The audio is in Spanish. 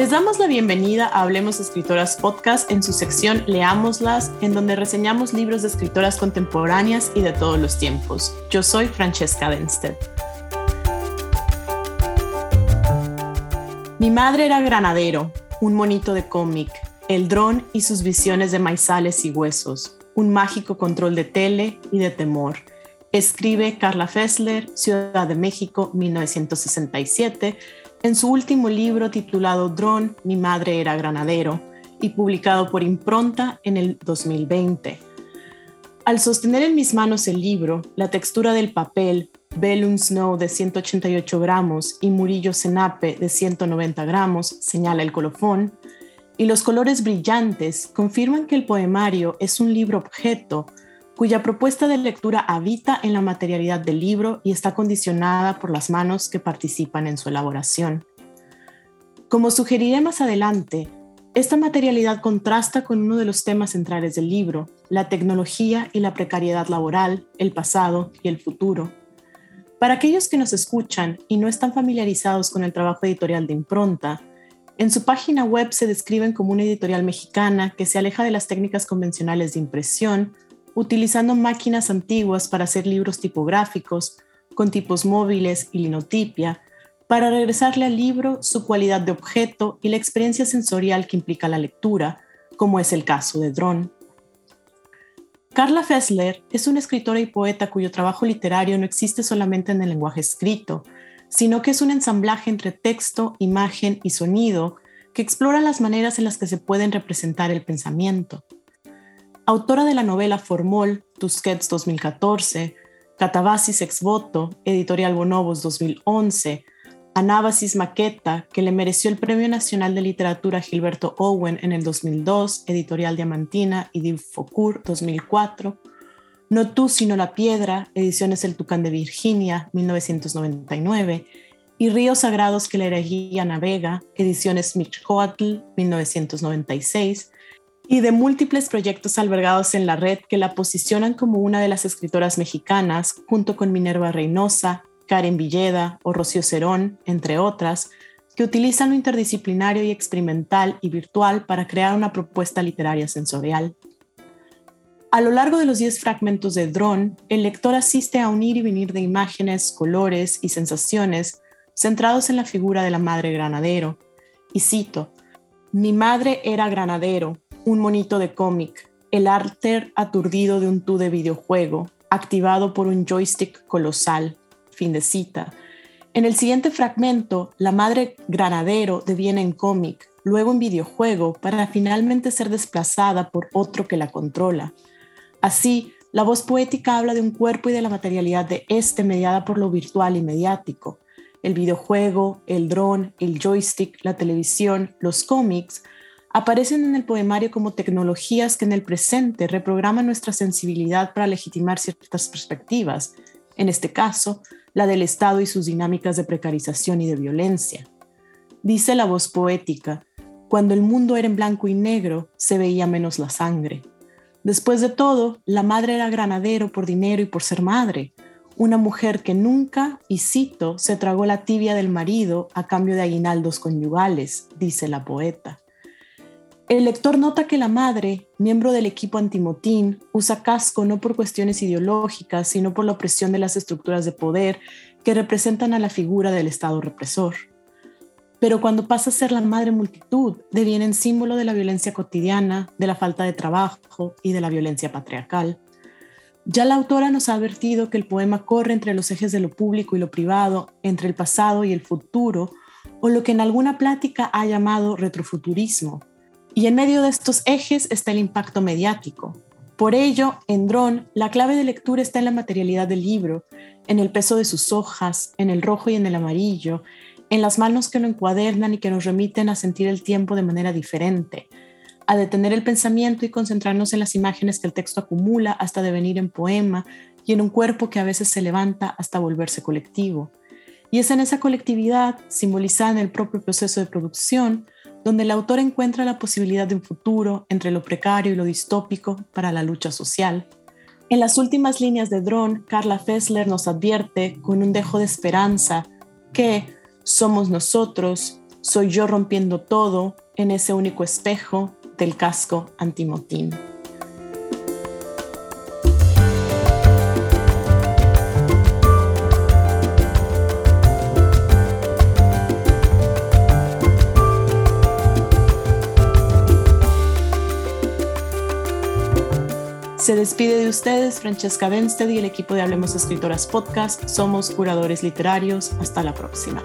Les damos la bienvenida a Hablemos Escritoras Podcast en su sección Leámoslas, en donde reseñamos libros de escritoras contemporáneas y de todos los tiempos. Yo soy Francesca Denstedt. Mi madre era granadero, un monito de cómic, el dron y sus visiones de maizales y huesos, un mágico control de tele y de temor. Escribe Carla Fessler, Ciudad de México, 1967, en su último libro titulado Dron, Mi madre era granadero, y publicado por Impronta en el 2020. Al sostener en mis manos el libro, la textura del papel Bellum Snow de 188 gramos y Murillo Senape de 190 gramos, señala el colofón, y los colores brillantes confirman que el poemario es un libro objeto cuya propuesta de lectura habita en la materialidad del libro y está condicionada por las manos que participan en su elaboración. Como sugeriré más adelante, esta materialidad contrasta con uno de los temas centrales del libro, la tecnología y la precariedad laboral, el pasado y el futuro. Para aquellos que nos escuchan y no están familiarizados con el trabajo editorial de Impronta, en su página web se describen como una editorial mexicana que se aleja de las técnicas convencionales de impresión, utilizando máquinas antiguas para hacer libros tipográficos, con tipos móviles y linotipia, para regresarle al libro su cualidad de objeto y la experiencia sensorial que implica la lectura, como es el caso de Drone. Carla Fessler es una escritora y poeta cuyo trabajo literario no existe solamente en el lenguaje escrito, sino que es un ensamblaje entre texto, imagen y sonido que explora las maneras en las que se pueden representar el pensamiento. Autora de la novela Formol, Tusquets 2014, Catabasis ex voto, Editorial Bonobos 2011, Anábasis Maqueta, que le mereció el Premio Nacional de Literatura Gilberto Owen en el 2002, Editorial Diamantina y Focur 2004. No tú, sino la piedra, Ediciones El Tucán de Virginia, 1999. Y Ríos Sagrados que la herejía navega, Ediciones Mixcoatl, 1996. Y de múltiples proyectos albergados en la red que la posicionan como una de las escritoras mexicanas, junto con Minerva Reynosa, Karen Villeda o Rocío Cerón, entre otras, que utilizan lo interdisciplinario y experimental y virtual para crear una propuesta literaria sensorial. A lo largo de los 10 fragmentos de Drone, el lector asiste a un ir y venir de imágenes, colores y sensaciones centrados en la figura de la madre granadero. Y cito, Mi madre era granadero, un monito de cómic, el arte aturdido de un tú de videojuego, activado por un joystick colosal, fin de cita. En el siguiente fragmento, la madre granadero deviene en cómic, luego en videojuego, para finalmente ser desplazada por otro que la controla. Así, la voz poética habla de un cuerpo y de la materialidad de este mediada por lo virtual y mediático. El videojuego, el dron, el joystick, la televisión, los cómics aparecen en el poemario como tecnologías que en el presente reprograman nuestra sensibilidad para legitimar ciertas perspectivas, en este caso, la del Estado y sus dinámicas de precarización y de violencia. Dice la voz poética, cuando el mundo era en blanco y negro, se veía menos la sangre. Después de todo, la madre era granadero por dinero y por ser madre, una mujer que nunca, y cito, se tragó la tibia del marido a cambio de aguinaldos conyugales, dice la poeta. El lector nota que la madre, miembro del equipo antimotín, usa casco no por cuestiones ideológicas, sino por la opresión de las estructuras de poder que representan a la figura del Estado represor. Pero cuando pasa a ser la madre multitud, deviene símbolo de la violencia cotidiana, de la falta de trabajo y de la violencia patriarcal. Ya la autora nos ha advertido que el poema corre entre los ejes de lo público y lo privado, entre el pasado y el futuro, o lo que en alguna plática ha llamado retrofuturismo, y en medio de estos ejes está el impacto mediático. Por ello, en Drone, la clave de lectura está en la materialidad del libro, en el peso de sus hojas, en el rojo y en el amarillo, en las manos que lo encuadernan y que nos remiten a sentir el tiempo de manera diferente, a detener el pensamiento y concentrarnos en las imágenes que el texto acumula hasta devenir en poema y en un cuerpo que a veces se levanta hasta volverse colectivo. Y es en esa colectividad, simbolizada en el propio proceso de producción, donde el autor encuentra la posibilidad de un futuro entre lo precario y lo distópico para la lucha social. En las últimas líneas de Drone, Carla Fessler nos advierte con un dejo de esperanza que somos nosotros, soy yo rompiendo todo en ese único espejo del casco antimotín. Se despide de ustedes Francesca Benstead y el equipo de Hablemos Escritoras Podcast. Somos curadores literarios. Hasta la próxima.